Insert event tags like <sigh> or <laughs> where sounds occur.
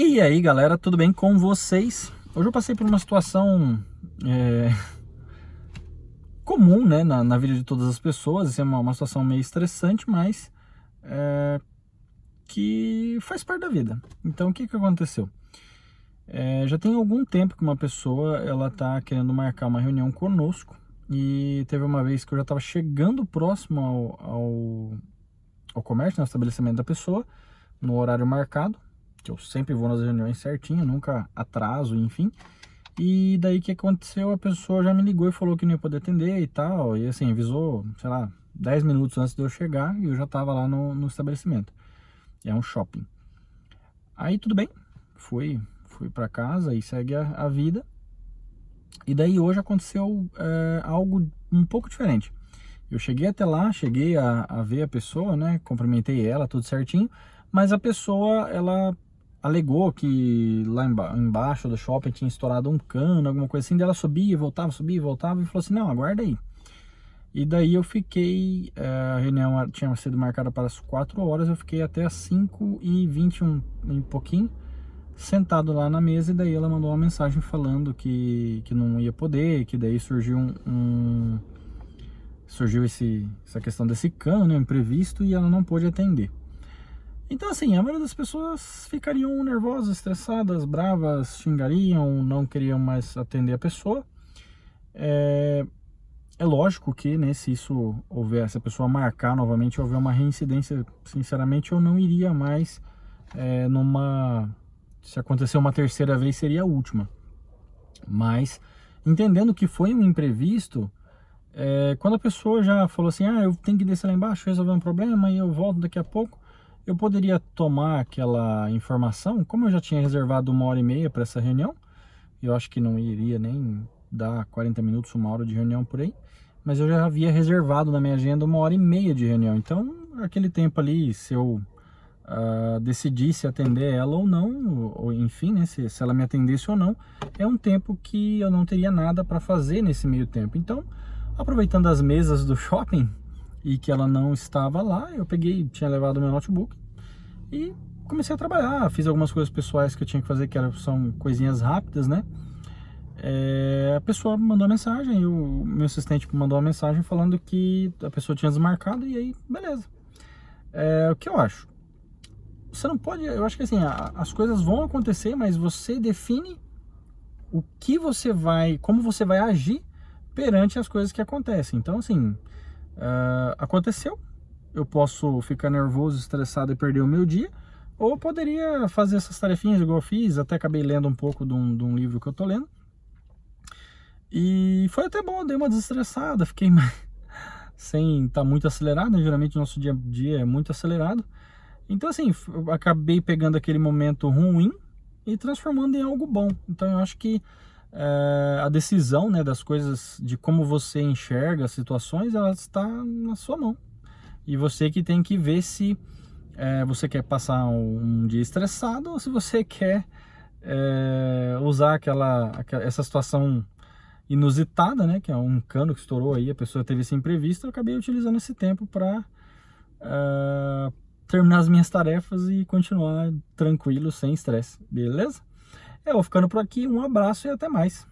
E aí galera, tudo bem com vocês? Hoje eu passei por uma situação é, comum né, na, na, vida de todas as pessoas, é uma, uma situação meio estressante, mas é, que faz parte da vida. Então o que, que aconteceu? É, já tem algum tempo que uma pessoa ela tá querendo marcar uma reunião conosco e teve uma vez que eu já estava chegando próximo ao, ao, ao comércio, no estabelecimento da pessoa, no horário marcado que eu sempre vou nas reuniões certinho, nunca atraso, enfim. E daí que aconteceu, a pessoa já me ligou e falou que não ia poder atender e tal, e assim, avisou, sei lá, 10 minutos antes de eu chegar e eu já tava lá no, no estabelecimento. É um shopping. Aí tudo bem, fui, fui para casa e segue a, a, vida. E daí hoje aconteceu é, algo um pouco diferente. Eu cheguei até lá, cheguei a, a ver a pessoa, né? Cumprimentei ela, tudo certinho. Mas a pessoa, ela alegou que lá embaixo do shopping tinha estourado um cano, alguma coisa assim, dela subia, voltava, subia, voltava e falou assim, não, aguarda aí. E daí eu fiquei, eh, a reunião tinha sido marcada para as 4 horas, eu fiquei até as 5 e 21 um pouquinho, sentado lá na mesa, e daí ela mandou uma mensagem falando que, que não ia poder, que daí surgiu um, um surgiu esse, essa questão desse cano, né, imprevisto, e ela não pôde atender. Então, assim, a maioria das pessoas ficariam nervosas, estressadas, bravas, xingariam, não queriam mais atender a pessoa. É, é lógico que, né, se isso houver, se a pessoa marcar novamente, houver uma reincidência, sinceramente, eu não iria mais é, numa. Se acontecer uma terceira vez, seria a última. Mas, entendendo que foi um imprevisto, é, quando a pessoa já falou assim: ah, eu tenho que descer lá embaixo, resolver um problema e eu volto daqui a pouco eu poderia tomar aquela informação, como eu já tinha reservado uma hora e meia para essa reunião, eu acho que não iria nem dar 40 minutos, uma hora de reunião por aí, mas eu já havia reservado na minha agenda uma hora e meia de reunião, então aquele tempo ali, se eu uh, decidisse atender ela ou não, ou enfim, né, se, se ela me atendesse ou não, é um tempo que eu não teria nada para fazer nesse meio tempo. Então, aproveitando as mesas do shopping, e que ela não estava lá, eu peguei, tinha levado meu notebook e comecei a trabalhar. Fiz algumas coisas pessoais que eu tinha que fazer, que eram, são coisinhas rápidas, né? É, a pessoa mandou uma mensagem, o meu assistente mandou uma mensagem falando que a pessoa tinha desmarcado e aí, beleza. É, o que eu acho? Você não pode, eu acho que assim, a, as coisas vão acontecer, mas você define o que você vai, como você vai agir perante as coisas que acontecem. Então, assim, Uh, aconteceu, eu posso ficar nervoso, estressado e perder o meu dia, ou poderia fazer essas tarefinhas igual eu fiz, até acabei lendo um pouco de um, de um livro que eu tô lendo. E foi até bom, dei uma desestressada, fiquei <laughs> sem estar tá muito acelerado, né? geralmente o nosso dia a dia é muito acelerado. Então assim, acabei pegando aquele momento ruim e transformando em algo bom. Então eu acho que é, a decisão né, das coisas, de como você enxerga as situações, ela está na sua mão. E você que tem que ver se é, você quer passar um dia estressado ou se você <laughs> quer é, usar aquela, aquela, essa situação inusitada, né, que é um cano que estourou aí, a pessoa teve esse imprevisto, eu acabei utilizando esse tempo para terminar as minhas tarefas e continuar tranquilo, sem estresse, beleza? Eu vou ficando por aqui, um abraço e até mais.